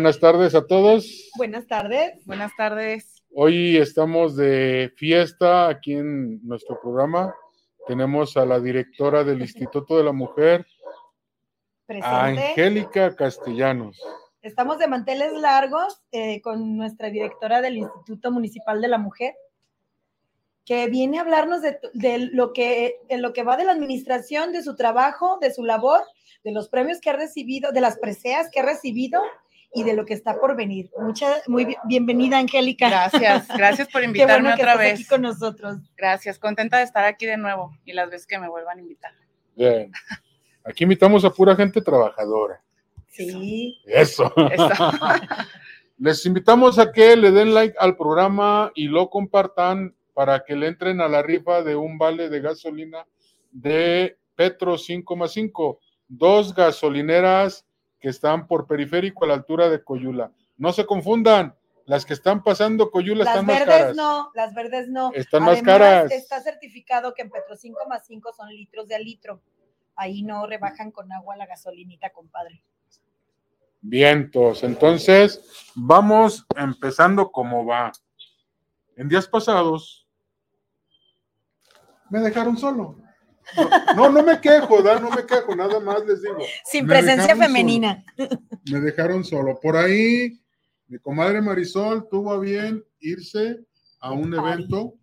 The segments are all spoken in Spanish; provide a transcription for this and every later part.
Buenas tardes a todos. Buenas tardes. Buenas tardes. Hoy estamos de fiesta aquí en nuestro programa. Tenemos a la directora del Instituto de la Mujer, Presente. Angélica Castellanos. Estamos de manteles largos eh, con nuestra directora del Instituto Municipal de la Mujer, que viene a hablarnos de, de lo, que, de lo que va de la administración, de su trabajo, de su labor, de los premios que ha recibido, de las preseas que ha recibido y de lo que está por venir. Mucha, muy bi- bienvenida, Angélica. Gracias, gracias por Qué invitarme bueno que otra estás vez. aquí con nosotros. Gracias, contenta de estar aquí de nuevo y las veces que me vuelvan a invitar. Bien. Aquí invitamos a pura gente trabajadora. Sí. Eso. Eso. Les invitamos a que le den like al programa y lo compartan para que le entren a la rifa de un vale de gasolina de Petro 5,5. Dos gasolineras que están por periférico a la altura de Coyula. No se confundan, las que están pasando Coyula Las están más verdes caras. no, las verdes no. Están más caras. Está certificado que en Petro 5,5 son litros de a litro. Ahí no rebajan con agua la gasolinita, compadre. Vientos. Entonces, vamos empezando como va. En días pasados, me dejaron solo. No, no, no me quejo, ¿da? no me quejo, nada más les digo. Sin Me presencia femenina. Me dejaron solo. Por ahí, mi comadre Marisol tuvo a bien irse a un evento.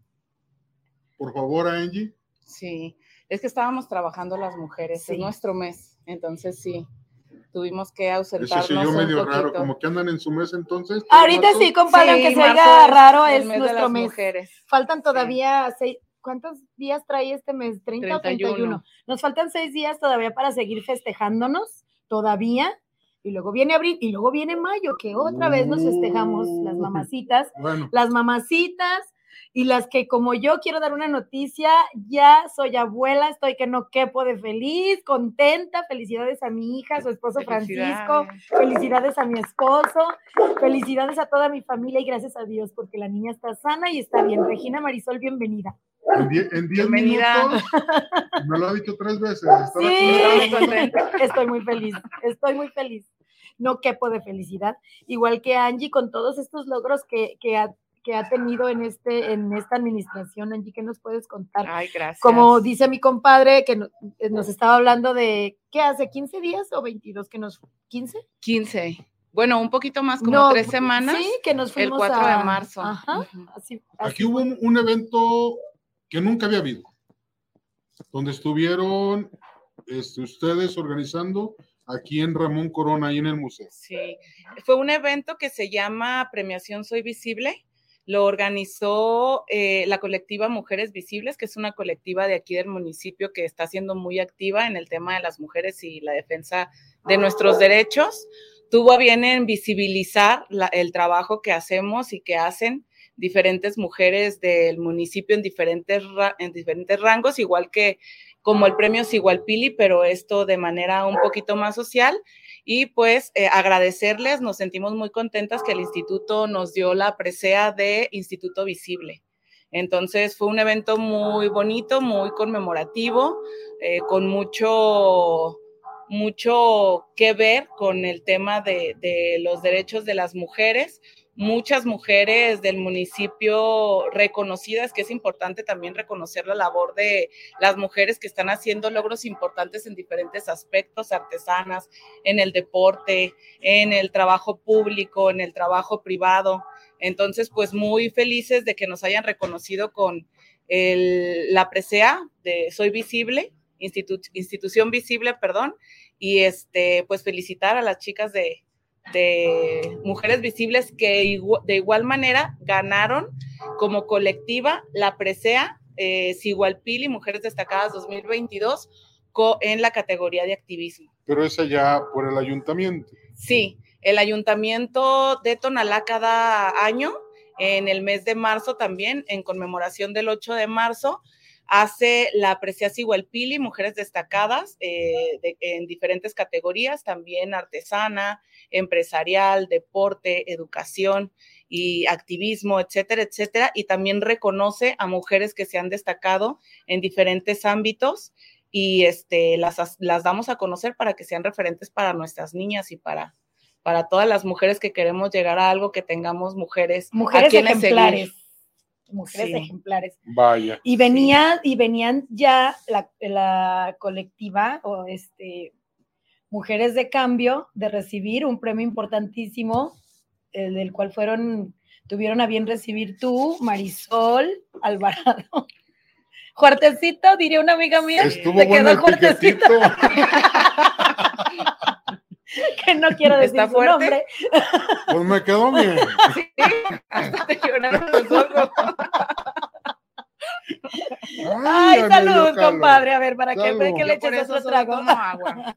Por favor, Angie. Sí, es que estábamos trabajando las mujeres, Sí. es nuestro mes, entonces sí, tuvimos que ausentarnos se oyó un medio raro, como que andan en su mes entonces. Ahorita Marzo. sí, compadre, aunque se oiga raro, es nuestro mes. mujeres. Faltan todavía seis. ¿Cuántos días trae este mes? ¿30 o 31? 31. Nos faltan seis días todavía para seguir festejándonos, todavía. Y luego viene abril y luego viene mayo, que otra vez nos festejamos las mamacitas. Bueno, las mamacitas y las que como yo quiero dar una noticia, ya soy abuela, estoy que no quepo de feliz, contenta, felicidades a mi hija, a su esposo Francisco, felicidades a mi esposo, felicidades a toda mi familia y gracias a Dios porque la niña está sana y está bien. Regina Marisol, bienvenida. En die- en 10 Bienvenida. minutos, me lo ha dicho tres veces. Sí. Estoy muy feliz, estoy muy feliz. No quepo de felicidad, igual que Angie con todos estos logros que, que ha que ha tenido en este en esta administración, Angie, ¿qué nos puedes contar? Ay, gracias. Como dice mi compadre, que no- eh, nos estaba hablando de, ¿qué hace? ¿15 días o 22 que nos, 15? 15. Bueno, un poquito más, como No, tres semanas. Sí, que nos el fuimos 4 a- de marzo. Ajá, Ujú. así, Aquí así hubo un, un evento que nunca había habido, donde estuvieron este, ustedes organizando aquí en Ramón Corona, ahí en el museo. Sí, fue un evento que se llama Premiación Soy Visible. Lo organizó eh, la colectiva Mujeres Visibles, que es una colectiva de aquí del municipio que está siendo muy activa en el tema de las mujeres y la defensa de nuestros derechos. Tuvo a bien en visibilizar el trabajo que hacemos y que hacen diferentes mujeres del municipio en diferentes, en diferentes rangos, igual que como el premio Sigualpili, pero esto de manera un poquito más social y pues eh, agradecerles, nos sentimos muy contentas que el instituto nos dio la presea de Instituto Visible. Entonces fue un evento muy bonito, muy conmemorativo, eh, con mucho, mucho que ver con el tema de, de los derechos de las mujeres. Muchas mujeres del municipio reconocidas, que es importante también reconocer la labor de las mujeres que están haciendo logros importantes en diferentes aspectos, artesanas, en el deporte, en el trabajo público, en el trabajo privado. Entonces, pues muy felices de que nos hayan reconocido con el- la presea de Soy Visible, institu- institución visible, perdón, y este, pues felicitar a las chicas de, de Mujeres Visibles que de igual manera ganaron como colectiva la presea eh, Sigualpili Mujeres Destacadas 2022 co- en la categoría de activismo. Pero esa ya por el ayuntamiento. Sí, el ayuntamiento de Tonalá cada año, en el mes de marzo también, en conmemoración del 8 de marzo, hace la Precias Igualpili, mujeres destacadas eh, de- en diferentes categorías, también artesana, empresarial, deporte, educación y activismo, etcétera, etcétera, y también reconoce a mujeres que se han destacado en diferentes ámbitos y este, las, las damos a conocer para que sean referentes para nuestras niñas y para, para todas las mujeres que queremos llegar a algo, que tengamos mujeres, mujeres ejemplares. Mujeres ejemplares. Vaya. Y venía, y venían ya la, la colectiva o este Mujeres de Cambio de recibir un premio importantísimo, el del cual fueron, tuvieron a bien recibir tú, Marisol Alvarado. Juartecito, diría una amiga mía. Estuvo bueno quedó el Juartecito. que no quiero decir ¿Está su fuerte? nombre. Pues me quedó bien. Sí, hasta te lloraron los ojos. Ay, dio salud, compadre. A ver, para que, Salud. para que le eches otro trago. tomo agua.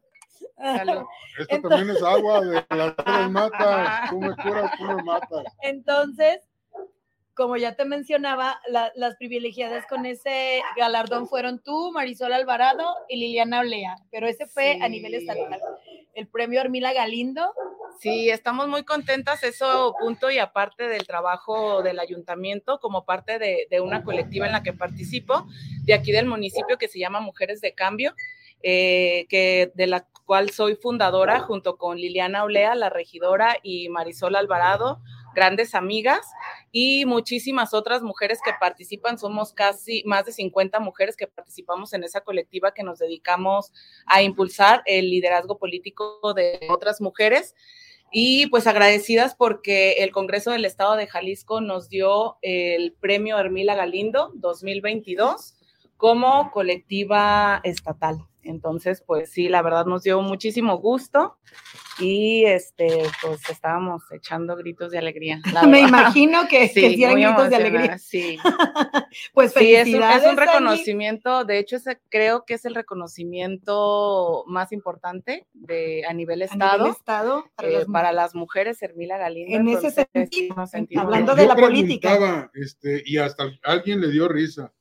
Salud. Esto Entonces- también es agua de las matas. Tú me curas, tú me matas. Entonces, como ya te mencionaba, la- las privilegiadas con ese galardón fueron tú, Marisol Alvarado y Liliana Olea, pero ese fue a nivel estatal. El premio Armila Galindo, Sí, estamos muy contentas, eso punto y aparte del trabajo del ayuntamiento, como parte de, una colectiva en la que participo, de aquí del municipio que se llama Mujeres de Cambio, eh, que de la cual soy fundadora junto con Liliana Olea, la regidora, y Marisol Alvarado, grandes amigas, y muchísimas otras mujeres que participan. Somos casi más de 50 mujeres que participamos en esa colectiva que nos dedicamos a impulsar el liderazgo político de otras mujeres. Y pues agradecidas porque el Congreso del Estado de Jalisco nos dio el premio Hermila Galindo 2022 como colectiva estatal. Entonces, pues sí, la verdad nos dio muchísimo gusto y este, pues estábamos echando gritos de alegría. me imagino que, Sí, que gritos de alegría. Sí, Pues Sí, es un, es reconocimiento, de hecho, ese, creo que es el reconocimiento más importante de, a nivel A Estado nivel estado, para eh, las para las mujeres, Hermila Galindo. En ese sentido, hablando Yo de la política. Este, y hasta alguien le dio risa.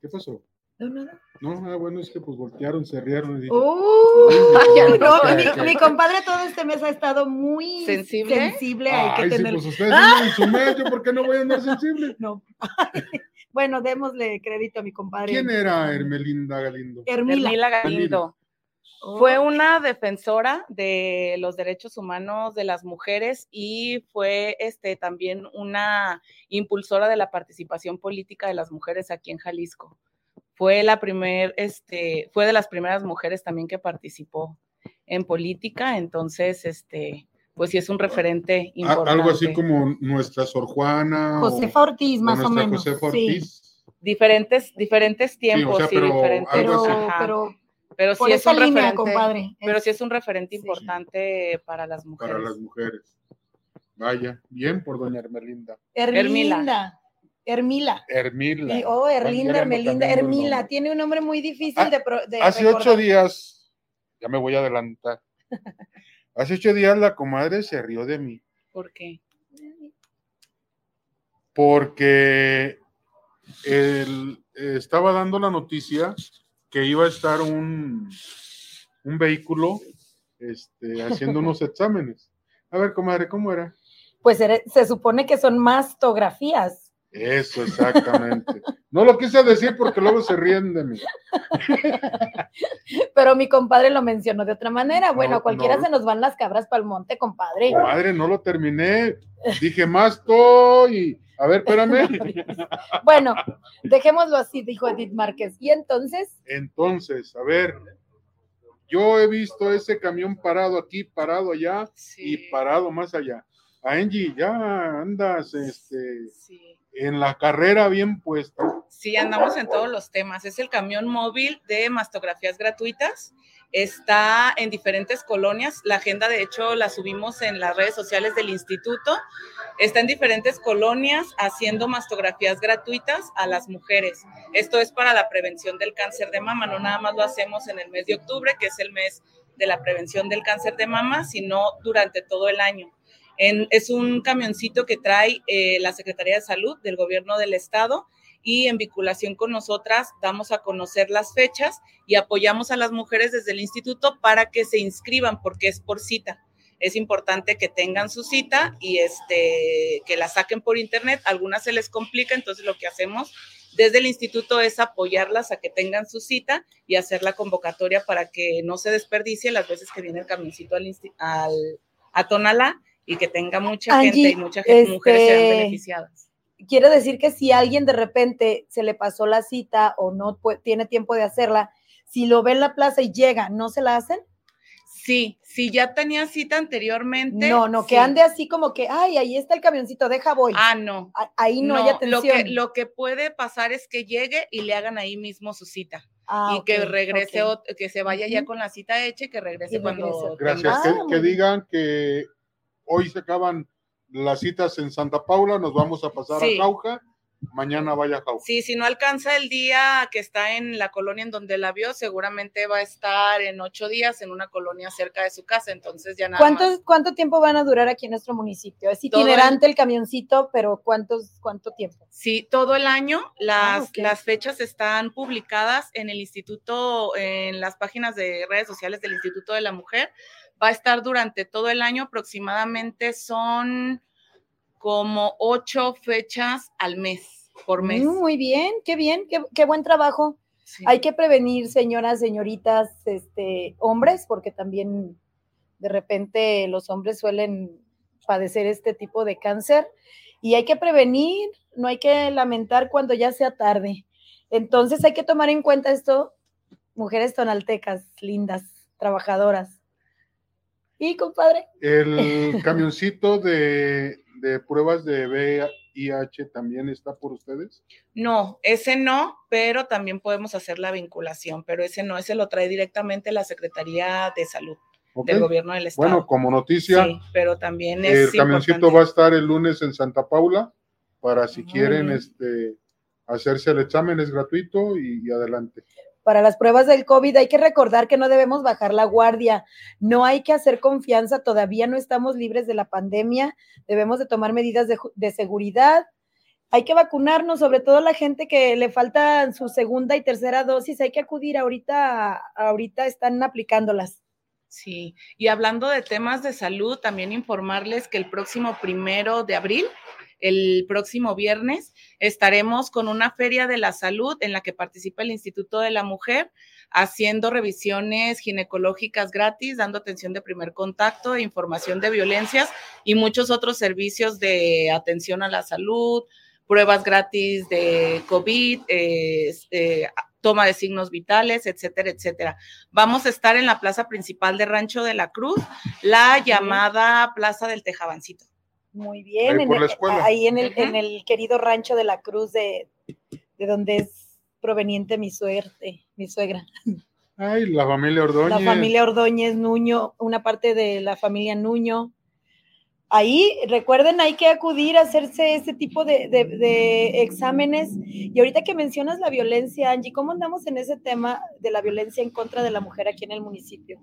¿Qué pasó? No. No, ah, bueno, es que pues voltearon, se rieron. y dije, Uh, ya no, no. mi, mi compadre todo este mes ha estado muy ¿Sensible? sensible, hay que sí, tener. pues ustedes andan en su mes, ¿yo por qué no voy a andar sensible? No. bueno, démosle crédito a mi compadre. ¿Quién era Hermelinda Galindo? Hermila. Hermila Galindo. Oh, Fue una defensora de los derechos humanos de las mujeres y fue este, también una impulsora de la participación política de las mujeres aquí en Jalisco. Fue la primer, este, fue de las primeras mujeres también que participó en política, entonces, este, pues sí es un referente importante. Algo así como nuestra Sor Juana. o- Josefa Ortiz, o más o menos. Josefa sí. Ortiz. diferentes, diferentes tiempos, sea, sí, pero diferentes. algo Pero, así. Ajá. pero Pero sí es un línea, referente, compadre. pero sí es un referente Sí. importante para las mujeres. para las mujeres. Vaya, bien por doña Hermelinda. Herminda. Hermila. Hermila. Y- oh, Herlinda, Van Hermelinda, cambiando el Hermila. Tiene un nombre muy difícil Ah, de, pro- de Hace recordar. ocho días, ya me voy a adelantar. Hace ocho días la comadre se rió de mí ¿Por qué? porque él, estaba dando la noticia que iba a estar un, un vehículo este, haciendo unos exámenes. A ver, comadre, ¿cómo era? Pues se supone que son mastografías. Eso, exactamente. No lo quise decir porque luego se ríen de mí. Pero mi compadre lo mencionó de otra manera. Bueno, No, cualquiera no. se nos van las cabras para el monte, compadre. Comadre, no lo terminé. Dije, más estoy. A ver, espérame. Bueno, dejémoslo así, dijo Edith Márquez. Y entonces, Entonces, a ver, yo he visto ese camión parado aquí, parado allá y parado más allá. A Angie, ya andas este, sí. En la carrera bien puesta. Sí, andamos en todos los temas. Es el camión móvil de mastografías gratuitas. Está en diferentes colonias. La agenda, de hecho, la subimos en las redes sociales del instituto. Está en diferentes colonias haciendo mastografías gratuitas a las mujeres. Esto es para la prevención del cáncer de mama. No nada más lo hacemos en el mes de octubre, que es el mes de la prevención del cáncer de mama, sino durante todo el año. En- es un camioncito que trae eh, la Secretaría de Salud del Gobierno del Estado y en vinculación con nosotras damos a conocer las fechas y apoyamos a las mujeres desde el instituto para que se inscriban porque es por cita. Es importante que tengan su cita y este, que la saquen por internet. Algunas se les complica, entonces lo que hacemos desde el instituto es apoyarlas a que tengan su cita y hacer la convocatoria para que no se desperdicie las veces que viene el camioncito al, a Tonalá y que tenga mucha gente y muchas mujeres sean este, beneficiadas. Quiero decir que si alguien de repente se le pasó la cita o no tiene tiempo de hacerla, si lo ve en la plaza y llega, ¿no se la hacen? Sí, si ya tenía cita anteriormente. No, no, que ande así como que, ay, ahí está el camioncito, deja voy. Ah, no. ahí no, hay atención. Lo que, lo que puede pasar es que llegue y le hagan ahí mismo su cita. Ah, y que regrese, que se vaya ya con la cita hecha y que regrese cuando. Gracias. que, digan que hoy se acaban las citas en Santa Paula, nos vamos a pasar a Jauja mañana vaya a Sí, si no alcanza el día que está en la colonia en donde la vio, seguramente va a estar en ocho días en una colonia cerca de su casa, entonces ya nada ¿Cuánto, ¿Cuánto tiempo van a durar aquí en nuestro municipio? Es itinerante el, camioncito, pero ¿cuántos, ¿cuánto tiempo? Sí, todo el año. Las, ah, las fechas están publicadas en el instituto, en las páginas de redes sociales del Instituto de la Mujer. Va a estar durante todo el año, aproximadamente son como ocho fechas al mes, por mes. Mm, muy bien, qué bien, qué, buen trabajo. Hay que prevenir, señoras, señoritas, este, hombres, porque también de repente los hombres suelen padecer este tipo de cáncer y hay que prevenir, no hay que lamentar cuando ya sea tarde. Entonces hay que tomar en cuenta esto, mujeres tonaltecas, lindas, trabajadoras. Y compadre. El camioncito de de pruebas de VIH también está por ustedes? No, ese no, pero también podemos hacer la vinculación, pero ese no, ese lo trae directamente la Secretaría de Salud. del gobierno del estado. Bueno, como noticia, sí, pero también es el camioncito va a estar el lunes en Santa Paula para si quieren este hacerse el examen es gratuito y adelante para las pruebas del COVID, hay que recordar que no debemos bajar la guardia, no hay que hacer confianza, todavía no estamos libres de la pandemia, debemos de tomar medidas de, seguridad, hay que vacunarnos, sobre todo la gente que le falta su segunda y tercera dosis, hay que acudir ahorita, ahorita están aplicándolas. Sí, y hablando de temas de salud, también informarles que el próximo primero de abril el próximo viernes estaremos con una feria de la salud en la que participa el Instituto de la Mujer haciendo revisiones ginecológicas gratis, dando atención de primer contacto, información de violencias y muchos otros servicios de atención a la salud, pruebas gratis de COVID, este, toma de signos vitales, etcétera, etcétera. Vamos a estar en la plaza principal de Rancho de la Cruz, la llamada Plaza del Tejabancito. Muy bien, ahí, en, el, en, el, querido rancho de la Cruz de, de donde es proveniente mi suerte, mi suegra. Ay, la familia Ordóñez. La familia Ordóñez, Nuño, una parte de la familia Nuño. Ahí, recuerden, hay que acudir a hacerse este tipo de, de, de, exámenes. Y ahorita que mencionas la violencia, Angie, ¿cómo andamos en ese tema de la violencia en contra de la mujer aquí en el municipio?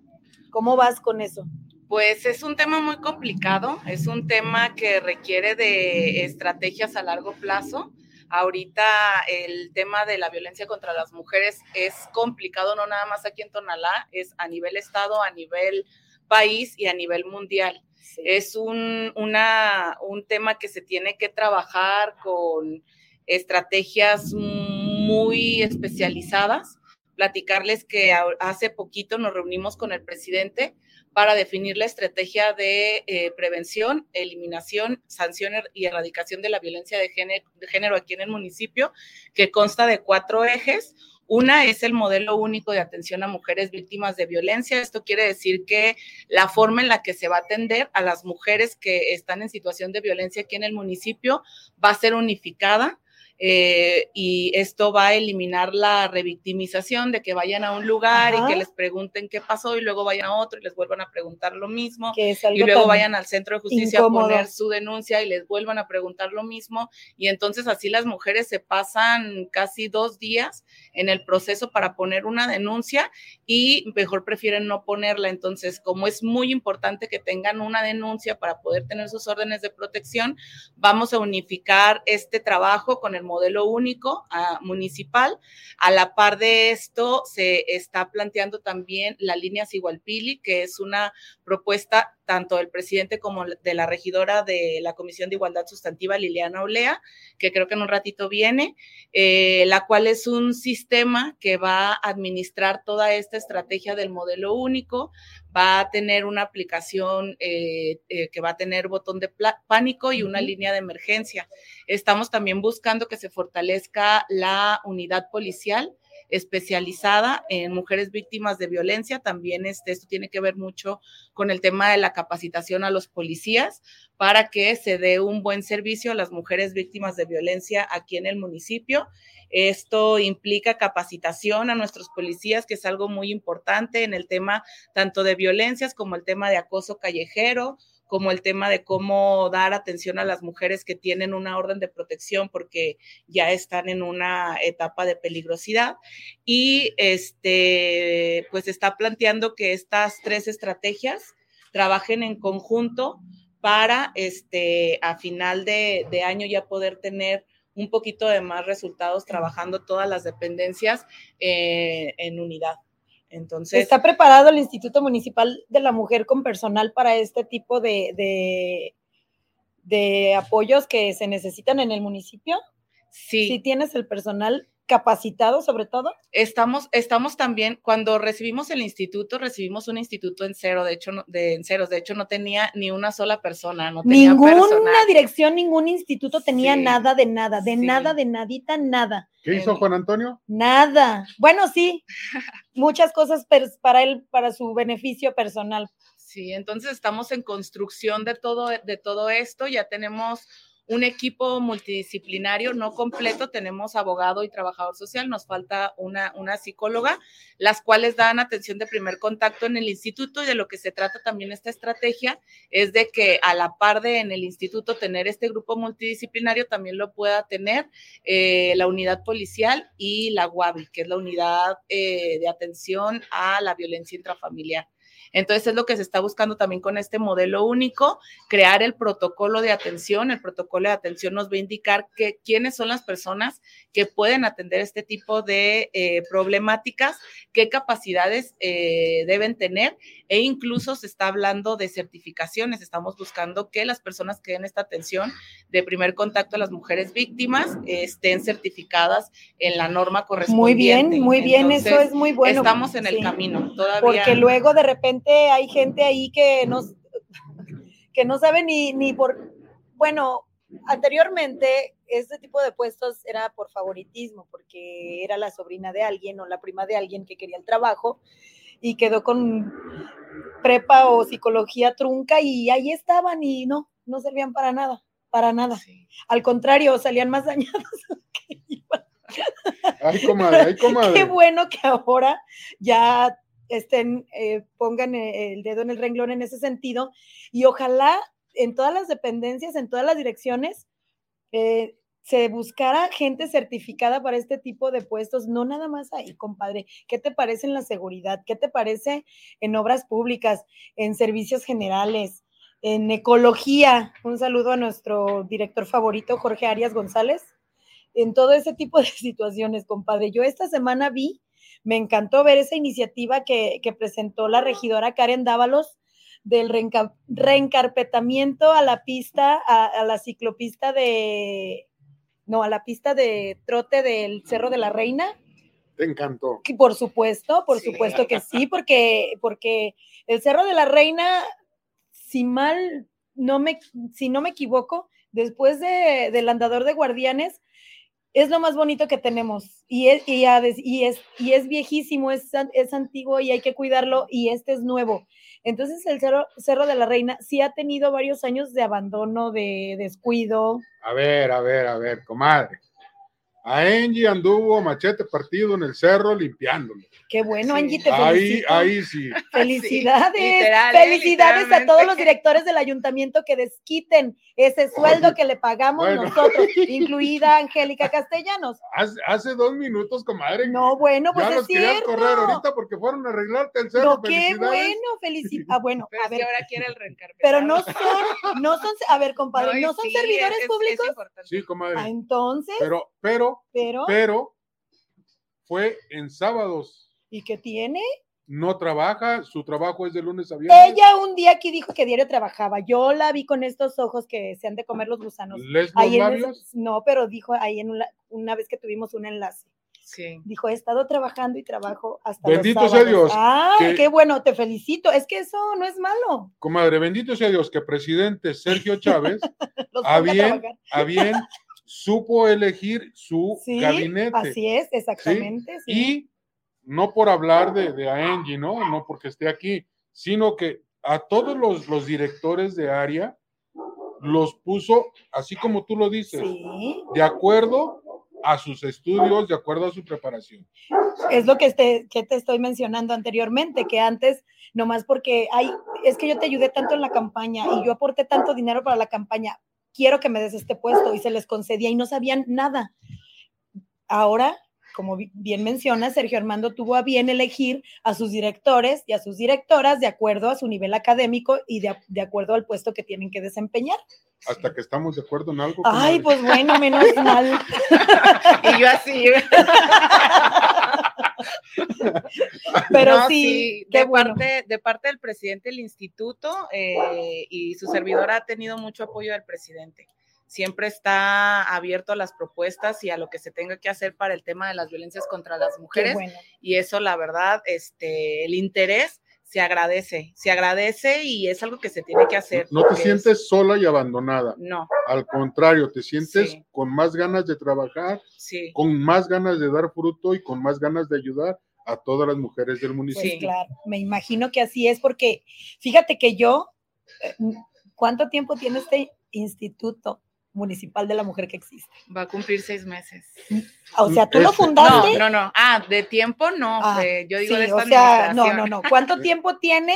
¿Cómo vas con eso? Pues es un tema muy complicado, es un tema que requiere de estrategias a largo plazo. Ahorita el tema de la violencia contra las mujeres es complicado, no nada más aquí en Tonalá, es a nivel estado, a nivel país y a nivel mundial. Es un, una, un tema que se tiene que trabajar con estrategias muy especializadas. Platicarles que hace poquito nos reunimos con el presidente para definir la estrategia de eh, prevención, eliminación, sanción y erradicación de la violencia de género, aquí en el municipio, que consta de cuatro ejes. Una es el modelo único de atención a mujeres víctimas de violencia. Esto quiere decir que la forma en la que se va a atender a las mujeres que están en situación de violencia aquí en el municipio va a ser unificada eh, y esto va a eliminar la revictimización de que vayan a un lugar y que les pregunten qué pasó y luego vayan a otro y les vuelvan a preguntar lo mismo y luego vayan al centro de justicia a poner su denuncia y les vuelvan a preguntar lo mismo. Y entonces así las mujeres se pasan casi dos días en el proceso para poner una denuncia y mejor prefieren no ponerla. Entonces, como es muy importante que tengan una denuncia para poder tener sus órdenes de protección, vamos a unificar este trabajo con el modelo único ah, municipal. A la par de esto, se está planteando también la línea Sigualpili, que es una propuesta tanto del presidente como de la regidora de la Comisión de Igualdad Sustantiva, Liliana Olea, que creo que en un ratito viene, eh, la cual es un sistema que va a administrar toda esta estrategia del modelo único, va a tener una aplicación eh, eh, que va a tener botón de pánico y una línea de emergencia. Estamos también buscando que se fortalezca la unidad policial especializada en mujeres víctimas de violencia. También este, esto tiene que ver mucho con el tema de la capacitación a los policías para que se dé un buen servicio a las mujeres víctimas de violencia aquí en el municipio. Esto implica capacitación a nuestros policías, que es algo muy importante en el tema tanto de violencias como el tema de acoso callejero, como el tema de cómo dar atención a las mujeres que tienen una orden de protección porque ya están en una etapa de peligrosidad. Y este, pues está planteando que estas tres estrategias trabajen en conjunto para este, a final de, año ya poder tener un poquito de más resultados trabajando todas las dependencias eh, en unidad. Entonces. ¿Está preparado el Instituto Municipal de la Mujer con personal para este tipo de, de, de apoyos que se necesitan en el municipio? Sí. Si tienes el personal capacitado sobre todo? Estamos, estamos también, cuando recibimos el instituto, recibimos un instituto en cero, de hecho, de, en ceros, de hecho no tenía ni una sola persona, no tenía Ninguna dirección, ningún instituto tenía nada de nada, de nada, de nadita, nada. ¿Qué hizo Juan Antonio? Nada. Bueno, sí, muchas cosas para él, para su beneficio personal. Sí, entonces estamos en construcción de todo, de todo esto, ya tenemos un equipo multidisciplinario no completo, tenemos abogado y trabajador social, nos falta una, una psicóloga, las cuales dan atención de primer contacto en el instituto y de lo que se trata también esta estrategia es de que a la par de en el instituto tener este grupo multidisciplinario también lo pueda tener eh, la unidad policial y la UABI, que es la unidad eh, de atención a la violencia intrafamiliar. Entonces es lo que se está buscando también con este modelo único, crear el protocolo de atención. El protocolo de atención nos va a indicar que, quiénes son las personas que pueden atender este tipo de eh, problemáticas, qué capacidades eh, deben tener e incluso se está hablando de certificaciones. Estamos buscando que las personas que den esta atención de primer contacto a las mujeres víctimas estén certificadas en la norma correspondiente. Muy bien, muy bien, eso es muy bueno. Estamos en el camino todavía. Porque luego de repente hay gente ahí que no, que no sabe ni, ni por, bueno, anteriormente este tipo de puestos era por favoritismo, porque era la sobrina de alguien o la prima de alguien que quería el trabajo y quedó con prepa o psicología trunca y ahí estaban y no, no servían para nada, para nada. Al contrario, salían más dañados que Ay, comadre, ay, comadre. Qué bueno que ahora ya estén, eh, pongan e, el dedo en el renglón en ese sentido y ojalá en todas las dependencias, en todas las direcciones, eh, se buscara gente certificada para este tipo de puestos, no nada más ahí, compadre. ¿Qué te parece en la seguridad? ¿Qué te parece en obras públicas, en servicios generales, en ecología? Un saludo a nuestro director favorito, Jorge Arias González. En todo ese tipo de situaciones, compadre. Yo esta semana vi me encantó ver esa iniciativa que, presentó la regidora Karen Dávalos del reencarpetamiento a la pista, a, la ciclopista de, no, a la pista de trote del Cerro de la Reina. Te encantó. Por supuesto, por supuesto que sí, porque, porque el Cerro de la Reina, si mal, no me, si no me equivoco, después de, del andador de guardianes, es lo más bonito que tenemos y es, y, es, y es viejísimo, es, es antiguo y hay que cuidarlo y este es nuevo. Entonces el Cerro, Cerro de la Reina sí ha tenido varios años de abandono, de descuido. A ver, a ver, a ver, comadre. A Angie anduvo machete partido en el cerro limpiándolo. Qué bueno, Angie, te felicito. Ahí, ahí sí. Felicidades. ¿eh? Felicidades a todos los directores del ayuntamiento que desquiten ese sueldo que le pagamos nosotros, incluida Angélica Castellanos. Hace, dos minutos, comadre. No, bueno, pues ya es los cierto. correr ahorita porque fueron a arreglarte el cerro. No, qué bueno, felicidades. Ah, bueno, pero a ver. ahora quiere el Pero no son, no son, a ver, compadre, ¿no, son servidores públicos? sí, comadre. Ah, entonces. Pero, pero, pero, pero, fue en sábados. ¿Y qué tiene? no trabaja, su trabajo es de lunes a viernes. Ella un día aquí dijo que diario trabajaba. Yo la vi con estos ojos que se han de comer los gusanos. ¿Les los en no, pero dijo ahí en una, una vez que tuvimos un enlace. Sí. Dijo, he estado trabajando y trabajo hasta Bendito los sea sábados". Dios, Ay, que- qué bueno, te felicito. Es que eso no es malo. Comadre, bendito sea Dios que presidente Sergio Chávez a bien, a bien supo elegir su Sí, gabinete. así es, exactamente. sí. Y no por hablar de, de Angie, ¿no? No porque esté aquí, sino que a todos los, los directores de área los puso, así como tú lo dices, de acuerdo a sus estudios, de acuerdo a su preparación. es lo que te, que te estoy mencionando anteriormente, que antes, nomás porque, ay, es que yo te ayudé tanto en la campaña y yo aporté tanto dinero para la campaña, quiero que me des este puesto y se les concedía y no sabían nada. Ahora, como bi- bien menciona, Sergio Armando tuvo a bien elegir a sus directores y a sus directoras de acuerdo a su nivel académico y de, de acuerdo al puesto que tienen que desempeñar. Hasta que estamos de acuerdo en algo. Ay, pues bueno, menos mal. Y yo así. Pero No, sí, de, bueno. parte, de parte del presidente del instituto eh, y su servidora ha tenido mucho apoyo del presidente. Siempre está abierto a las propuestas y a lo que se tenga que hacer para el tema de las violencias contra las mujeres. bueno. Y eso, la verdad, este, el interés se agradece, se agradece y es algo que se tiene que hacer. No te es- sientes sola y abandonada. No, Al contrario, te sientes Sí. con más ganas de trabajar, sí. con más ganas de dar fruto y con más ganas de ayudar a todas las mujeres del Pues municipio. Sí. claro, me imagino que así es porque fíjate que yo, eh, ¿cuánto tiempo tiene este instituto municipal de la mujer que existe? Va a cumplir seis meses. O sea, tú lo fundaste. No, no, no. Ah, de tiempo no. Ah, de- yo digo sí, de esta o sea, no, no, no. ¿Cuánto tiempo tiene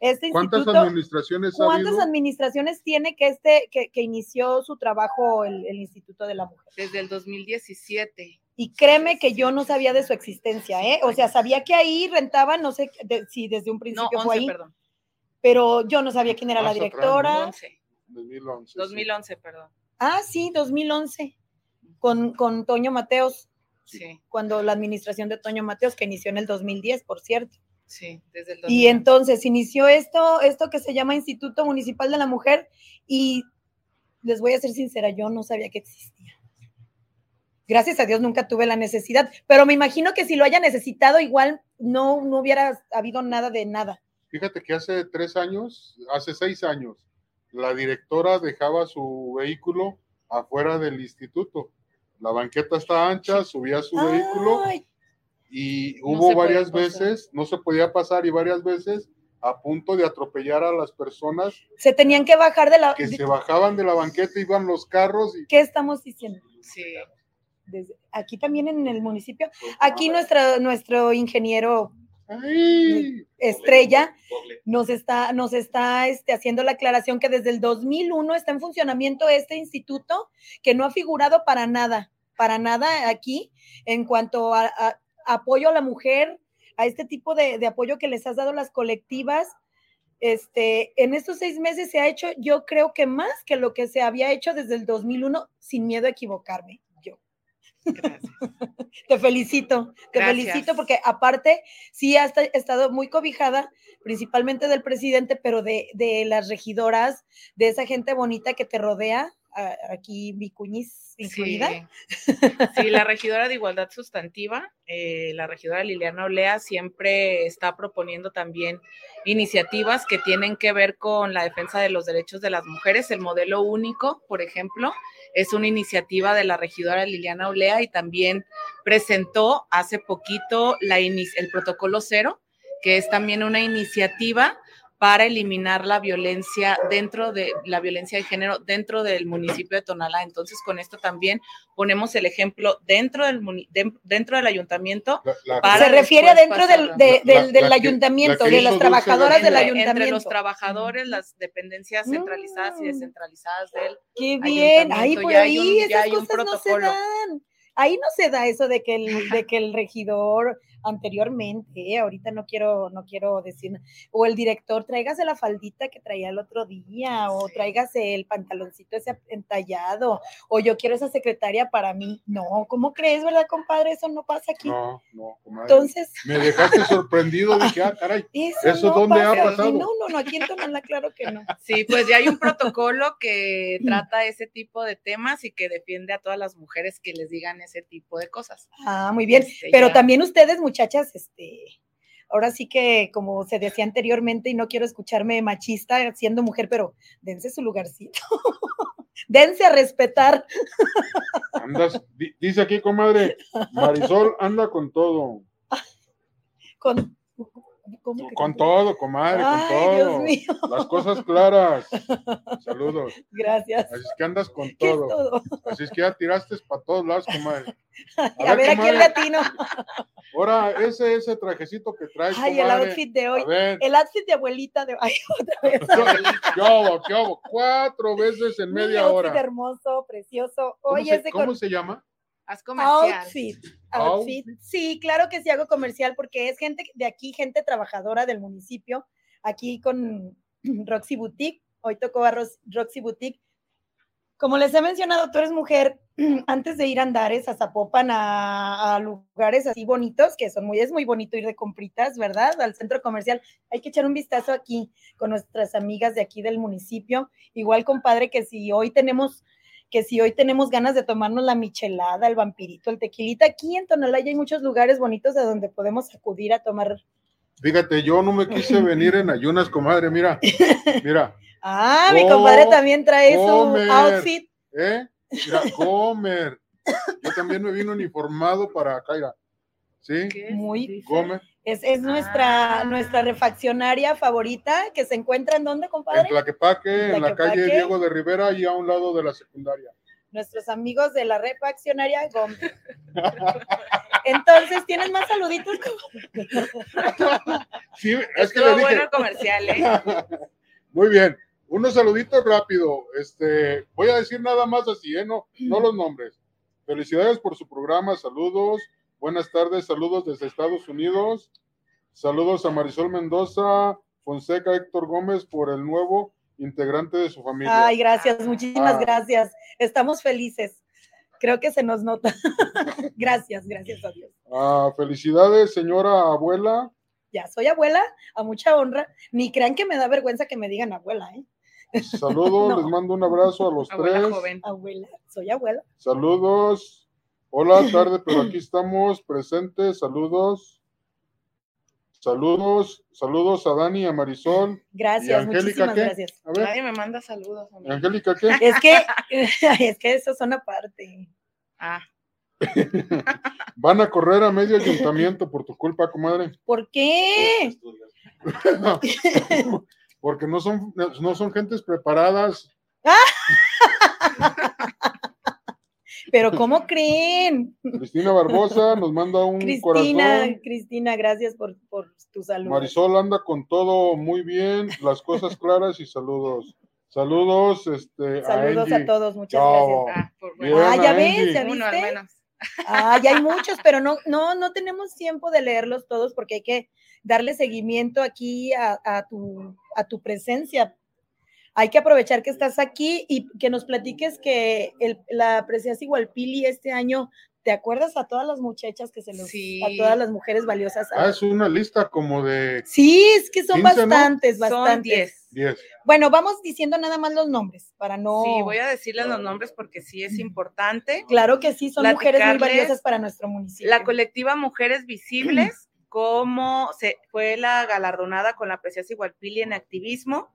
este ¿Cuántas instituto? administraciones ¿Cuántas administraciones tiene que este que, que inició su trabajo el, el Instituto de la Mujer? Desde el 2017. Y créeme que yo no sabía de su existencia, ¿eh? O sea, sabía que ahí rentaban, no sé de- si desde un No, principio 11, fue ahí, perdón. pero yo no sabía quién era la atrás, directora. 11. 2011. sí. 2011, perdón. Ah, sí, 2011, con, con Toño Mateos, Sí, cuando la administración de Toño Mateos, que inició en el 2010, por cierto. sí, desde el 2011. Y entonces inició esto, esto que se llama Instituto Municipal de la Mujer, y les voy a ser sincera, yo no sabía que existía. Gracias a Dios nunca tuve la necesidad, pero me imagino que si lo haya necesitado, igual no, no hubiera habido nada de nada. Fíjate que hace tres años, hace seis años, la directora dejaba su vehículo afuera del instituto. La banqueta está ancha, subía su vehículo y No hubo varias veces, no se podía pasar y varias veces a punto de atropellar a las personas se tenían que bajar de la... que se bajaban de la banqueta, iban los carros y ¿Qué estamos diciendo? Sí, Desde- aquí también en el municipio. Aquí nuestra, nuestro ingeniero Estrella nos está, nos está este, haciendo la aclaración que desde el 2001 está en funcionamiento este instituto que no ha figurado para nada, para nada aquí en cuanto a, a apoyo a la mujer, a este tipo de, de apoyo que les has dado las colectivas. Este, en estos seis meses se ha hecho, yo creo que más que lo que se había hecho desde el 2001, sin miedo a equivocarme. Gracias. te felicito, te Gracias. felicito porque aparte sí has esta- estado muy cobijada, principalmente del presidente, pero de, de las regidoras, de esa gente bonita que te rodea, aquí Vicuñiz incluida. Sí. La regidora de Igualdad Sustantiva, eh, la regidora Liliana Olea, siempre está proponiendo también iniciativas que tienen que ver con la defensa de los derechos de las mujeres. El modelo único, por ejemplo, es una iniciativa de la regidora Liliana Olea y también presentó hace poquito la el protocolo cero, que es también una iniciativa para eliminar la violencia dentro de la violencia de género dentro del municipio de Tonalá. Entonces, con esto también ponemos el ejemplo dentro del de- dentro del ayuntamiento. La- la- Para Se refiere dentro del, pasarla. de- La- del, ayuntamiento, que de las trabajadoras del ayuntamiento. Entre los trabajadores, las dependencias centralizadas y Mm. descentralizadas del Qué bien, ahí por ya hay ahí un- esas cosas no se dan. Ahí no se da eso de que el, de que el regidor anteriormente, ¿eh? ahorita no quiero, no quiero decir, o el director, tráigase la faldita que traía el otro día, o tráigase el pantaloncito ese entallado, o yo quiero esa secretaria para mí. No, ¿cómo crees, verdad, compadre? Eso no pasa aquí. No, no, comadre. Entonces. Me dejaste sorprendido, dije, ah, caray, Eso, ¿eso no dónde ha pasa. pasado? No, no, no, aquí en Tonalá, claro que no. Sí, pues ya hay un protocolo que trata ese tipo de temas y que defiende a todas las mujeres que les digan ese tipo de cosas. Ah, muy bien. Este, Pero ya. también ustedes, muchachas, este, ahora sí que, como se decía anteriormente, y no quiero escucharme machista siendo mujer, pero dense su lugarcito. dense a respetar. Andas, dice aquí, comadre, Marisol anda con todo. Con, ¿cómo que Con todo, comadre, Ay, con Dios todo. mío. Las cosas claras. Saludos. Gracias. Así es que andas con ¿Qué es todo. todo? Así es que ya tiraste para todos lados, comadre. A, ver, aquí el latino. Ahora, ese, ese trajecito que traes, Ay, el outfit de hoy. ver, El outfit de abuelita de. Ay, otra vez. ¿qué hubo, qué hubo? Cuatro veces en Mi media outfit hora. hermoso, precioso. ¿Cómo, se llama? Haz comercial. Outfit. Outfit. Sí, claro que sí hago comercial porque es gente de aquí, gente trabajadora del municipio, aquí con Roxy Boutique. Hoy tocó a Roxy Boutique. Como les he mencionado, tú eres mujer, antes de ir a Andares, a Zapopan, a, a lugares así bonitos, que son muy, es muy bonito ir de compritas, ¿verdad? Al centro comercial. Hay que echar un vistazo aquí con nuestras amigas de aquí del municipio. Igual, compadre, que si hoy tenemos que si hoy tenemos ganas de tomarnos la michelada, el vampirito, el tequilita, aquí en Tonalá ya hay muchos lugares bonitos a donde podemos acudir a tomar. Fíjate, yo no me quise venir en ayunas, comadre. Mira, mira, Ah, mi Co- compadre también trae comer. su outfit. ¿eh? Mira, comer. Yo también me vino uniformado para acá, mira. ¿Sí? ¿Qué Muy-? Come. Es, es nuestra, Ah. nuestra refaccionaria favorita que se encuentra en dónde, En compadre? Tlaquepaque, en la calle. Diego de Rivera y a un lado de la secundaria. Nuestros amigos de la refaccionaria Gómez. Entonces, ¿tienes más saluditos? Sí, es que Estuvo le dije. bueno comercial, ¿eh? Muy bien. Unos saluditos rápido. Este, voy a decir nada más así, ¿eh? No, no los nombres. Felicidades por su programa. Saludos. Buenas tardes. Saludos desde Estados Unidos. Saludos a Marisol Mendoza, Fonseca Héctor Gómez por el nuevo integrante de su familia. Ay, gracias, muchísimas Ah. gracias. Estamos felices. Creo que se nos nota. gracias, gracias a Dios. Ah, felicidades, señora abuela. Ya soy abuela, a mucha honra. Ni crean que me da vergüenza que me digan abuela, ¿eh? Saludos, No. les mando un abrazo a los Abuela tres. joven. Abuela, soy abuela. Saludos. Hola, tarde, pero aquí estamos presentes. Saludos. Saludos, saludos a Dani, a Marisol. Gracias, Angélica muchísimas qué? gracias. A ver, Nadie me manda saludos. a mí. Angélica, ¿qué? Es que, es que eso son aparte. Ah, Van a correr a medio ayuntamiento por tu culpa, comadre. ¿Por qué? Porque no son, no son gentes preparadas. Pero ¿cómo creen? Cristina Barbosa nos manda un Cristina, corazón. Cristina, gracias por, por tu salud. Marisol anda con todo muy bien, las cosas claras y saludos. Saludos, este, Saludos a todos, muchas Chao. gracias. ah, por Bien, Ah, ya ves, ya Uno al viste. menos. Ah, ya hay muchos, pero no, no, no tenemos tiempo de leerlos todos porque hay que darle seguimiento aquí a, a tu, a tu presencia. Hay que aprovechar que estás aquí y que nos platiques que el, la Precias Igualpili este año, ¿te acuerdas a todas las muchachas que se los, Sí. a todas las mujeres valiosas? Ah, es una lista como de Sí, es que son 15, ¿no? bastantes, Son bastantes. 10. 10. Bueno, vamos diciendo nada más los nombres para no. Sí, voy a decirles los nombres porque sí es importante. Claro que sí, son mujeres muy valiosas para nuestro municipio. La colectiva Mujeres Visibles, como se fue la galardonada con la Precias Igualpili en activismo.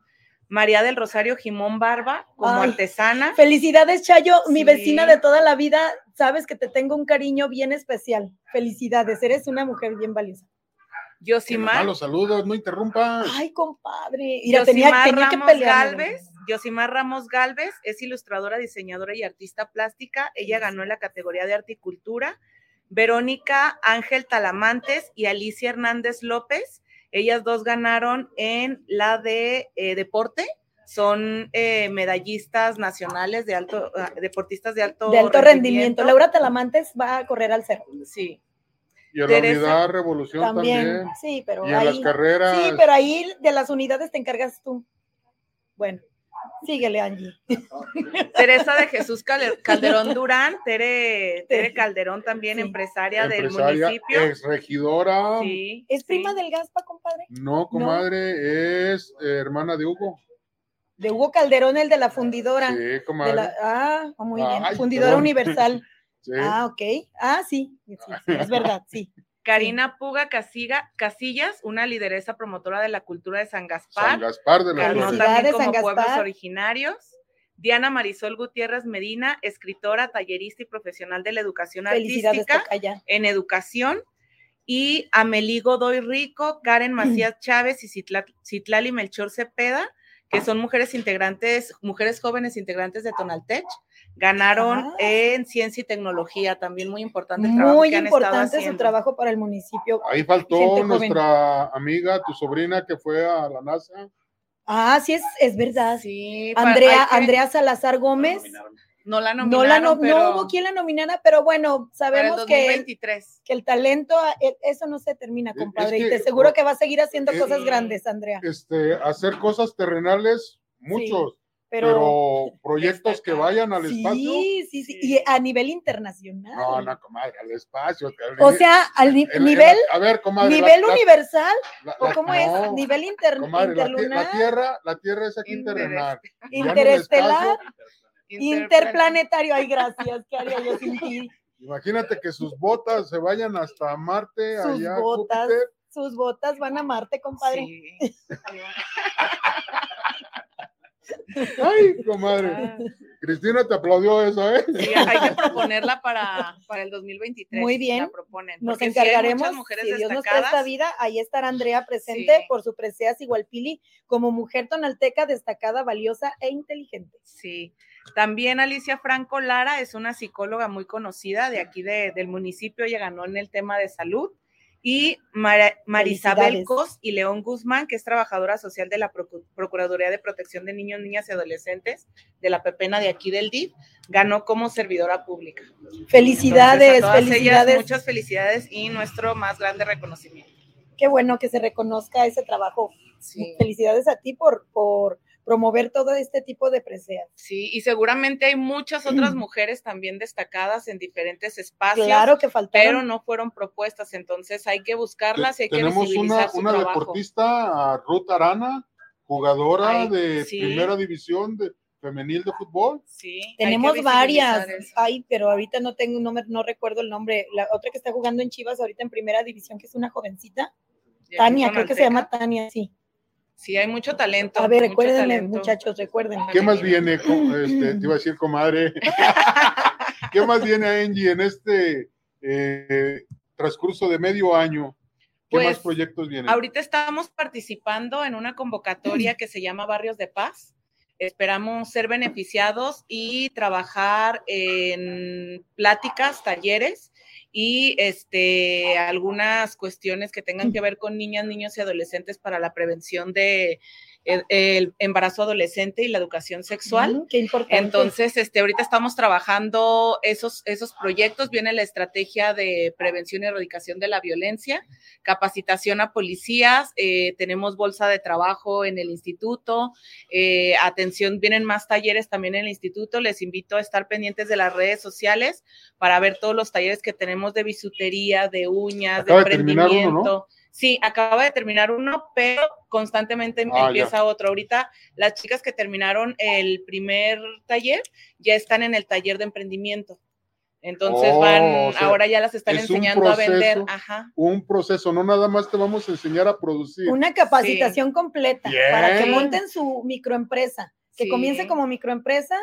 María del Rosario Jimón Barba, como Ay, artesana. Felicidades, Chayo, mi Sí. vecina de toda la vida. Sabes que te tengo un cariño bien especial. Felicidades, eres una mujer bien valiosa. Yosimar, los saludos, no interrumpa. Ay, compadre. Mira, Yosimar tenía, tenía que Ramos pelear. Galvez. Yosimar Ramos Galvez es ilustradora, diseñadora y artista plástica. Ella ganó en la categoría de arte y cultura. Verónica Ángel Talamantes y Alicia Hernández López. Ellas dos ganaron en la de eh, deporte. Son eh, medallistas nacionales de alto, ah, deportistas de alto, De alto rendimiento. Laura Talamantes va a correr al cerro. Sí. Y a la Teresa, unidad Revolución también. También, sí, pero Y en ahí, las carreras. sí, pero ahí de las unidades te encargas tú. Bueno, síguele, Angie. Teresa de Jesús Cal- Calderón Durán, Tere, Tere Calderón también, Sí. empresaria, del municipio. ex regidora. Sí, ¿Es sí. prima del Gaspa, compadre? No, comadre, es eh, hermana de Hugo. De Hugo Calderón, el de la fundidora. Sí, comadre. la, ah, muy bien. Ay, Fundidora perdón. Universal. Sí. Ah, ok. Ah, sí, sí, sí, es verdad, sí. Karina Puga Casiga- Casillas, una lideresa promotora de la cultura de San Gaspar. San Gaspar de la también como San pueblos Gaspar. originarios. Diana Marisol Gutiérrez Medina, escritora, tallerista y profesional de la educación artística en educación. Y Amelí Godoy Rico, Karen Macías Chávez y Citla- Citlali Melchor Cepeda, que son mujeres integrantes, mujeres jóvenes integrantes de Tonaltech, ganaron en ciencia y tecnología, también muy importante el trabajo Muy que han estado importante su trabajo para el municipio. Ahí faltó joven. nuestra amiga, tu sobrina que fue a la NASA. Ah, sí, es, es verdad. Sí, Andrea, Andrea Salazar Gómez. No la No, nominaron, la no, pero no hubo quien la nominara, pero bueno, para el sabemos que, 2023. que el talento, eh, eso no se termina, Es compadre. y que- te aseguro que va a seguir haciendo Eh, cosas grandes, Andrea. Este, hacer cosas terrenales, muchos, Pero, pero, proyectos que vayan al espacio. sí, sí, sí, y a nivel internacional. No, no, comadre, al espacio. O sea, al ni- El- el- nivel, a ver, comadre. nivel la- universal, la- o cómo no, es, nivel inter- comadre, la, tie- la interlunar, tierra, la tierra es aquí Interest- terrenal. Ya en el interestelar, interplanetario. Ay, gracias, ¿qué haría yo sin ti? Imagínate que sus botas se vayan hasta Marte, Sus allá botas, Júpiter. sus botas van a Marte, compadre. Sí. Ay, comadre. Ah, Cristina te aplaudió eso, ¿eh? sí, hay que proponerla para, para el 2023. Muy bien. La proponen. Nos encargaremos, mujeres si Dios nos presta vida, ahí estará Andrea presente Sí. por su preseas igualpili como mujer tonalteca destacada, valiosa e inteligente. Sí. También Alicia Franco Lara es una psicóloga muy conocida de aquí de- del municipio. Ella ganó en el tema de salud. Y Mara- Marisabel. Cos y León Guzmán, que es trabajadora social de la Procu- Procuraduría de Protección de Niños, Niñas y Adolescentes de la Pepena de aquí del DIF, ganó como servidora pública. Felicidades, Entonces, ellas, felicidades. muchas felicidades y nuestro más grande reconocimiento. Qué bueno que se reconozca ese trabajo. Sí. Felicidades a ti por, por promover todo este tipo de preseas. Sí, y seguramente hay muchas otras mujeres también destacadas en diferentes espacios, Claro que faltaron. pero no fueron propuestas, entonces hay que buscarlas y hay que Tenemos una, su una trabajo. deportista, Ruth Arana, jugadora Ay, de sí. primera división de femenil de fútbol. Sí, hay Tenemos varias. Ay, pero ahorita no tengo, no, me- no recuerdo el nombre. La otra que está jugando en Chivas ahorita en primera división, que es una jovencita. Tania, creo que se llama Tania, sí. Sí, hay mucho talento. A ver, recuérdenme, talento. muchachos, recuérdenme. ¿Qué más viene? Este, te iba a decir, comadre. ¿Qué más viene, Angie, en este eh, transcurso de medio año? ¿Qué Pues, más proyectos vienen? Ahorita estamos participando en una convocatoria que se llama Barrios de Paz. Esperamos ser beneficiados y trabajar en pláticas, talleres y este algunas cuestiones que tengan que ver con niñas, niños y adolescentes para la prevención de el, embarazo adolescente y la educación sexual. Mm, qué importante. Entonces, este, ahorita estamos trabajando esos, esos proyectos. Viene la estrategia de prevención y erradicación de la violencia, capacitación a policías, eh, tenemos bolsa de trabajo en el instituto, eh, atención, vienen más talleres también en el instituto. Les invito a estar pendientes de las redes sociales para ver todos los talleres que tenemos de bisutería, de uñas, Acaba de de Sí, acaba de terminar uno, pero constantemente Ah, empieza otro. Ahorita las chicas que terminaron el primer taller ya están en el taller de emprendimiento. Entonces Oh, van, o sea, ahora ya las están es enseñando a vender. Ajá. Un proceso, no nada más te vamos a enseñar a producir. Una capacitación completa Bien. para que monten su microempresa, que Sí. comience como microempresa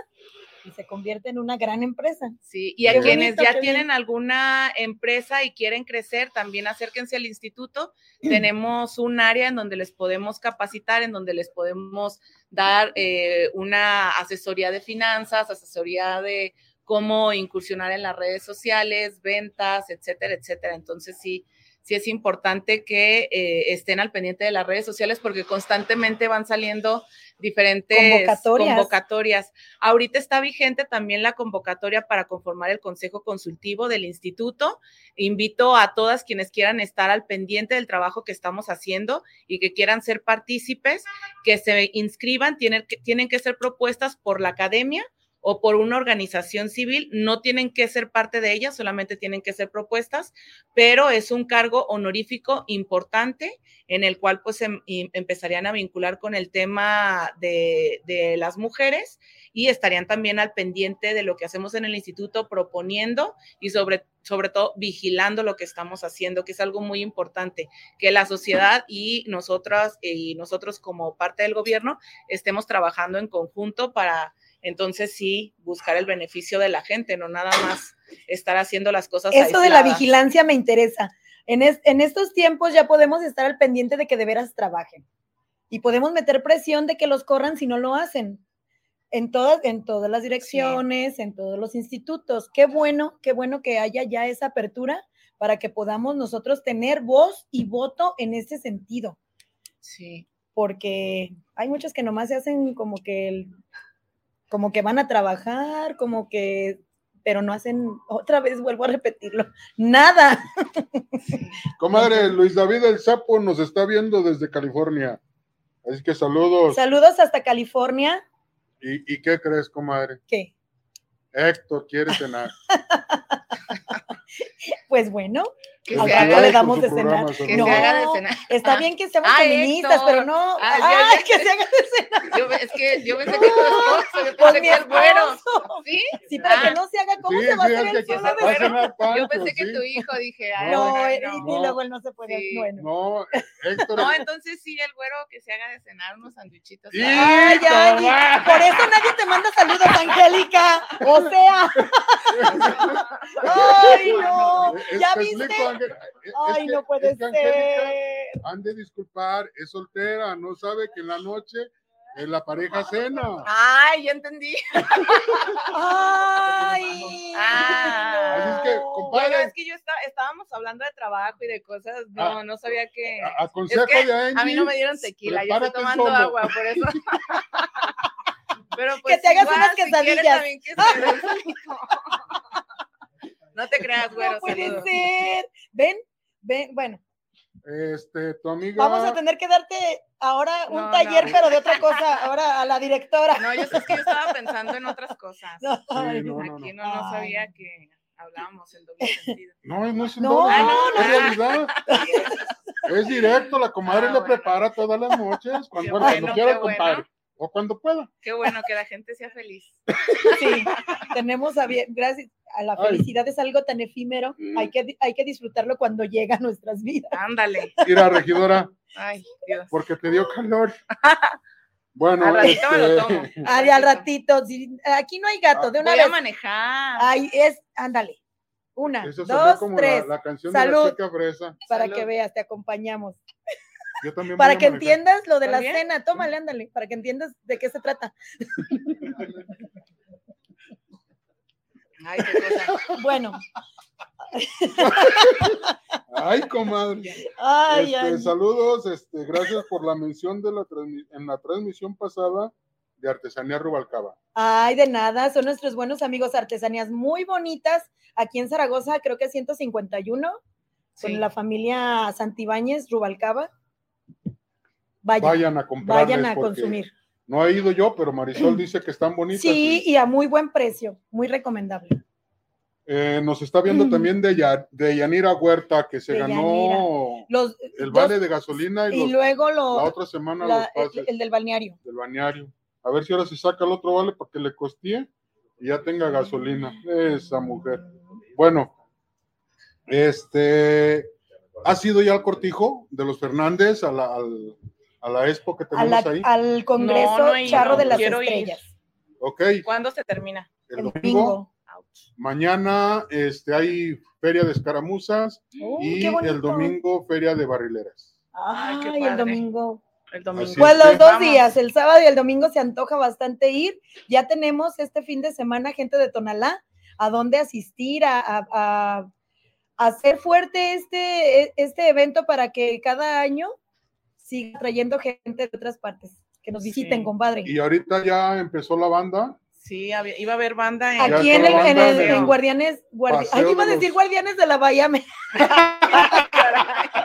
y se convierte en una gran empresa. Sí, y a Qué quienes ya tienen alguna empresa y quieren crecer, también acérquense al instituto. Tenemos un área en donde les podemos capacitar, en donde les podemos dar eh, una asesoría de finanzas, asesoría de cómo incursionar en las redes sociales, ventas, etcétera, etcétera. Entonces, sí, sí es importante que eh, estén al pendiente de las redes sociales porque constantemente van saliendo diferentes Convocatorias. convocatorias. Ahorita está vigente también la convocatoria para conformar el Consejo Consultivo del Instituto. Invito a todas quienes quieran estar al pendiente del trabajo que estamos haciendo y que quieran ser partícipes, que se inscriban, tienen que, tienen que ser propuestas por la academia o por una organización civil, no tienen que ser parte de ella, solamente tienen que ser propuestas, pero es un cargo honorífico importante en el cual pues em, empezarían a vincular con el tema de, de las mujeres y estarían también al pendiente de lo que hacemos en el instituto proponiendo y sobre, sobre todo vigilando lo que estamos haciendo, que es algo muy importante, que la sociedad y nosotras y nosotros como parte del gobierno estemos trabajando en conjunto para entonces sí buscar el beneficio de la gente, no nada más estar haciendo las cosas. Eso de la vigilancia me interesa. En, es- en estos tiempos ya podemos estar al pendiente de que de veras trabajen y podemos meter presión de que los corran si no lo hacen. En todas, en todas las direcciones, en todos los institutos. Qué bueno, qué bueno que haya ya esa apertura para que podamos nosotros tener voz y voto en ese sentido, Sí. porque hay muchos que nomás se hacen como que el- como que van a trabajar, como que pero no hacen, otra vez vuelvo a repetirlo, nada. Comadre, Luis David el Sapo nos está viendo desde California. Así que saludos. Saludos hasta California. ¿Y, y qué crees, comadre? ¿Qué? Héctor quiere cenar. Pues bueno, Que se haga le de, damos de cenar. que No. se haga de cenar. está Ah, bien que seamos Ay, feministas, Héctor. pero no, Ay, ya, ay, que se haga de cenar. Yo, es que yo pensé que tu esposo, yo Pues pensé que el güero. esposo. ¿Sí? Sí, para que Ah. no se haga, ¿cómo Sí, se va a hacer es el que solo de cenar Pancho, Yo pensé que sí. tu hijo, dije, ay, No, no, y, no. y luego él no se puede. Sí. Bueno. No, Héctor. No, entonces sí, el güero que se haga de cenar unos sandwichitos. Ay, ay, por eso nadie te manda saludos, Angélica. O sea, ay, no, Es- ya te viste. Ángel, es Ay, que- no puede es que ser. Han de disculpar, es soltera, no sabe que en la noche eh, la pareja cena. Ay, ya entendí. Ay. Ah. Así es que, compadre. Bueno, es que yo estaba, estábamos hablando de trabajo y de cosas, no, Ah. no sabía que... A, a consejo Es que de Angie. A mí no me dieron tequila, yo estoy tomando solo. agua, por eso. Pero pues te hagas igual, unas si quieres quesadillas. también que den. No te creas, güero, No puede saludos. ser. Ven, ven, bueno, Este, tu amiga. vamos a tener que darte ahora un No, taller, no. pero de otra cosa, ahora a la directora. No, yo sé que yo estaba pensando en otras cosas. No, Aquí no, no sabía que hablábamos en doble sentido. No, no es un No, doble, no, es no. realidad. Es directo, la comadre Ah, le bueno. prepara todas las noches, cuando, cuando bueno, quiera el bueno. compadre, o cuando pueda. Qué bueno que la gente sea feliz. Sí, tenemos a bien, gracias a la Ay. felicidad es algo tan efímero, hay que, hay que disfrutarlo cuando llega a nuestras vidas. Ándale. Mira, regidora, Ay, Dios. porque te dio calor. Bueno, Al ratito me lo este, tomo. Ay, al ratito, aquí no hay gato, de una Voy a vez. manejar. Ay, es, ándale. Una, Eso dos, como tres, La, la canción Salud. de la chica fresa. para Salud. que veas, te acompañamos. Yo también Para que entiendas lo de la cena, tómale, ándale, para que entiendas de qué se trata. Ay, qué cosa. Bueno, Ay, comadre. ay, Este, ay. Saludos, este, gracias por la mención de la en la transmisión pasada de Artesanía Rubalcaba. Ay, de nada, son nuestros buenos amigos artesanías muy bonitas. Aquí en Zaragoza, creo que 151, Sí. con la familia Santibáñez, Rubalcaba. Vayan, Vayan a comprarles vayan a consumir. No he ido yo, pero Marisol dice que están bonitas. Sí, y, y a muy buen precio, muy recomendable. eh, nos está viendo Mm. también de, de Yanira Huerta, que se De ganó Los, el vale de gasolina y, y los- luego la otra semana la- los pases el, el del balneario. del bañario. A ver si ahora se saca el otro vale para que le costee y ya tenga gasolina. Esa mujer. Bueno, este ha sido ya el cortijo de los Fernández a la, al- a la expo que A tenemos la- ahí. al Congreso No, no he ido, Charro de las quiero ir. Estrellas. Ok, ¿Cuándo se termina? el El domingo. Mañana este, hay feria de escaramuzas Oh, y el domingo feria de barrileras. Ay, qué el domingo. El domingo. Así Pues que- los dos Vamos. días, el sábado y el domingo se antoja bastante ir. Ya tenemos este fin de semana gente de Tonalá a dónde asistir a, a- a- hacer fuerte este, este evento para que cada año siga trayendo gente de otras partes, que nos visiten, Sí. compadre. Y ahorita ya empezó la banda. Sí, había- iba a haber banda en, Aquí en, el, en, el- Guardianes, Guardi- Paseo ay, iba a de decir los- Guardianes de la Bahía. me-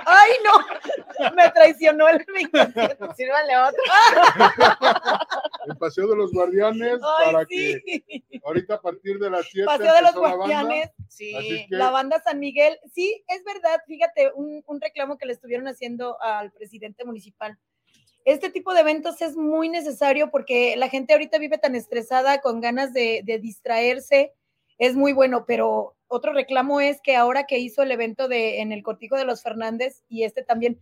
Ay, no, me traicionó el inconsciente. Sírvale otro. El Paseo de los Guardianes Ay, para sí. que ahorita a partir de las 7 Paseo de los empezó la banda. Guardianes, Sí. Que- la banda San Miguel. Sí, es verdad, fíjate, un, un reclamo que le estuvieron haciendo al presidente municipal. Este tipo de eventos es muy necesario porque la gente ahorita vive tan estresada, con ganas de, distraerse. Es muy bueno, pero otro reclamo es que ahora que hizo el evento de, en el Cortijo de los Fernández y este también,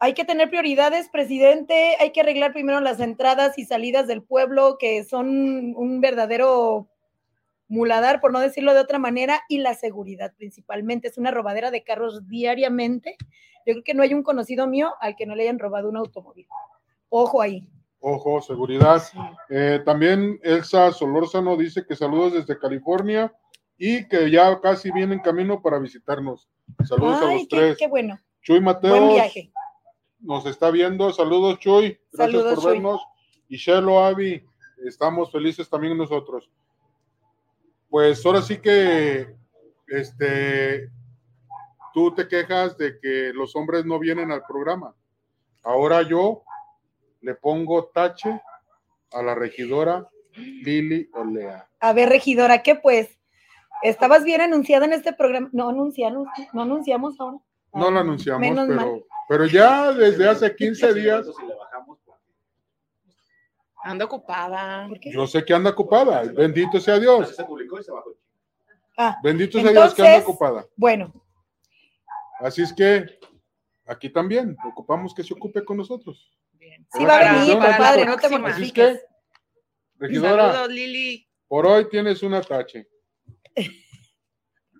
hay que tener prioridades, presidente, hay que arreglar primero las entradas y salidas del pueblo, que son un verdadero muladar, por no decirlo de otra manera, y la seguridad principalmente. Es una robadera de carros diariamente. Yo creo que no hay un conocido mío al que no le hayan robado un automóvil. Ojo ahí. Ojo, seguridad. Eh, también Elsa Solórzano dice que saludos desde California y que ya casi viene en camino para visitarnos. Saludos a los qué, tres. qué bueno. Chuy Mateo Buen viaje. nos está viendo. Saludos, Chuy. Gracias Saludos, por Chuy. vernos. Y Shelo Avi, estamos felices también nosotros. Pues ahora sí que este tú te quejas de que los hombres no vienen al programa. Ahora yo le pongo tache a la regidora Lili Olea. A ver, regidora, ¿qué pues? ¿Estabas bien anunciada en este programa? No anunciamos, no anunciamos ahora. No la Ah, anunciamos, menos mal. pero, pero ya desde hace 15 días Anda ocupada. Yo sé que anda ocupada. Bendito sea Dios. se publicó y se bajó. Ah, Bendito sea Dios que anda ocupada. bueno, Así es que aquí también ocupamos que se ocupe con nosotros. Bien. sí va a venir, compadre, no te próxima. Así es que, regidora, Saludos, Lili. por hoy tienes una tache.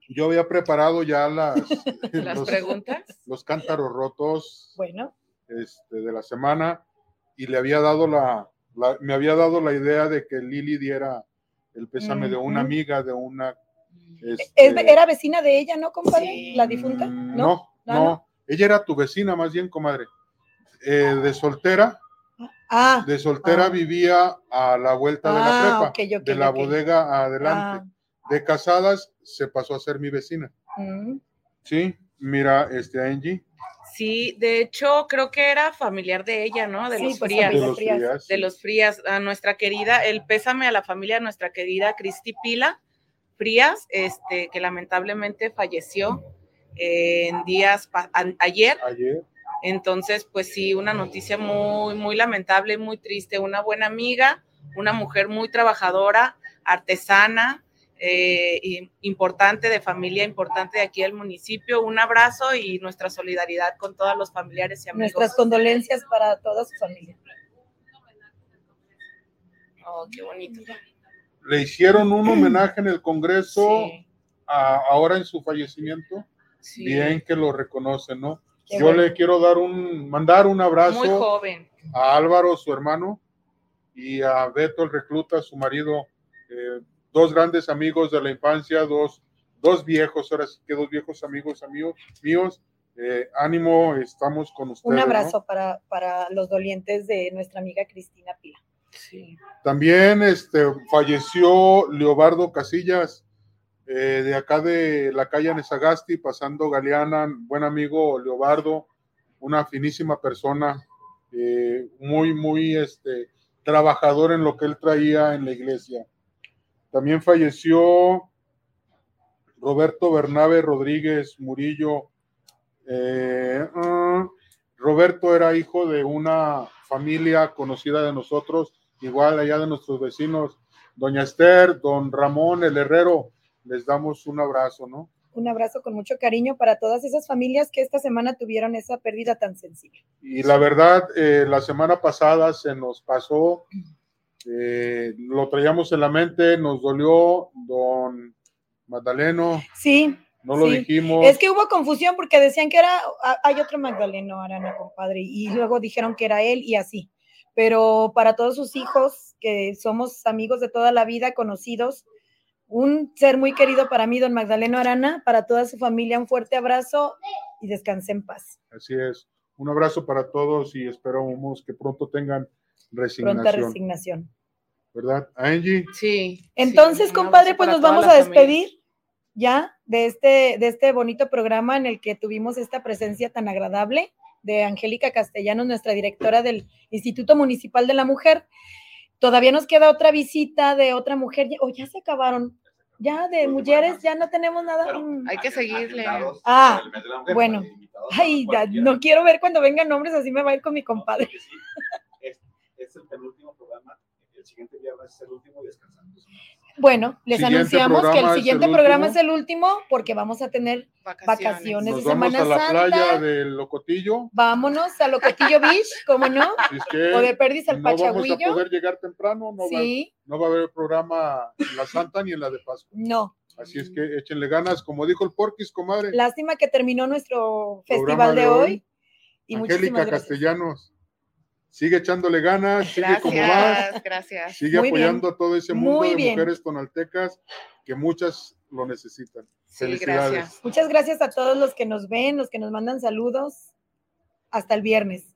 Yo había preparado ya las, Las los, preguntas. los cántaros rotos Bueno, este, de la semana y le había dado la, la- me había dado la idea de que Lili diera el pésame de una amiga, de una... es- este, era vecina de ella, ¿no, compadre? Sí. La difunta. ¿No? No, Ah, no, ¿no? ella era tu vecina más bien, comadre. Eh, de soltera, Ah, de soltera Ah. vivía a la vuelta de la Ah, prepa, de la bodega adelante. De casadas se pasó a ser mi vecina. mm. Sí, mira, este Angie, Sí, de hecho, creo que era familiar de ella, ¿no? De Sí, los pues, frías. de los Frías. De los Frías, a nuestra querida, el pésame a la familia de nuestra querida Cristi Pila Frías, este, que lamentablemente falleció en días ayer. ayer. Entonces, pues sí, una noticia muy, muy lamentable, muy triste. Una buena amiga, una mujer muy trabajadora, artesana, eh, y importante de familia, importante de aquí del municipio. Un abrazo y nuestra solidaridad con todos los familiares y amigos. Nuestras condolencias para toda su familia. Oh, qué bonito. Le hicieron un homenaje en el Congreso Sí, a- ahora en su fallecimiento. sí. Bien que lo reconocen, ¿no? Qué Yo bueno. le quiero dar un, mandar un Muy abrazo joven. a Álvaro, su hermano, y a Beto, el recluta, su marido, eh, dos grandes amigos de la infancia, dos, dos viejos, ahora sí que dos viejos amigos amigos míos. Eh, ánimo, estamos con ustedes. Un ¿no? abrazo para, para los dolientes de nuestra amiga Cristina Pila. También este, falleció Leobardo Casillas, eh, de acá de la calle Nesagasti, pasando Galeana, buen amigo Leobardo, una finísima persona, eh, muy, muy este, trabajador en lo que él traía en la iglesia. También falleció Roberto Bernabe Rodríguez Murillo. Eh, ah, Roberto era hijo de una familia conocida de nosotros, igual allá de nuestros vecinos, doña Esther, don Ramón, el herrero, les damos un abrazo, ¿no? Un abrazo con mucho cariño para todas esas familias que esta semana tuvieron esa pérdida tan sensible. Y la verdad, eh, la semana pasada se nos pasó, eh, lo traíamos en la mente, nos dolió, don Magdaleno, Sí, no lo Sí. dijimos. es que hubo confusión porque decían que era, ah, hay otro Magdaleno Arana, compadre, y luego dijeron que era él y así. Pero para todos sus hijos, que somos amigos de toda la vida, conocidos, Un ser muy querido para mí, don Magdaleno Arana, para toda su familia, un fuerte abrazo y descanse en paz. Así es. Un abrazo para todos y esperamos que pronto tengan resignación. Pronta resignación. ¿Verdad? Angie. Sí. Entonces, sí, compadre, pues nos vamos a familia. despedir ya de este, de este bonito programa en el que tuvimos esta presencia tan agradable de Angélica Castellanos, nuestra directora del Instituto Municipal de la Mujer. Todavía nos queda otra visita de otra mujer, o ya se acabaron, ya de mujeres, ya no tenemos nada. Mm. Hay que seguirle. Ah, bueno. Ay, ya, no quiero ver cuando vengan nombres, así me va a ir con mi compadre. Es, es el penúltimo programa. El siguiente viernes es el último y descansamos. Bueno, les Siguiente anunciamos que el siguiente el programa último. es el último porque vamos a tener vacaciones Nos de vamos Semana a la Santa. playa del Locotillo. Vámonos a Locotillo Beach, ¿cómo no? Así es que O de Perdis al no vamos a Pachagüillo. poder llegar temprano, no, va, Sí, no va a haber programa en la Santa ni en la de Pascua. no. Así es que échenle ganas, como dijo el Porquis, comadre. Lástima que terminó nuestro Programa festival de de hoy. hoy. Y Angélica muchísimas gracias. Castellanos, sigue echándole ganas, sigue como vas, Gracias, gracias. sigue Muy bien. apoyando a todo ese mundo Muy de bien. mujeres tonaltecas que muchas lo necesitan. Sí, Felicidades. gracias. Muchas gracias a todos los que nos ven, los que nos mandan saludos. Hasta el viernes.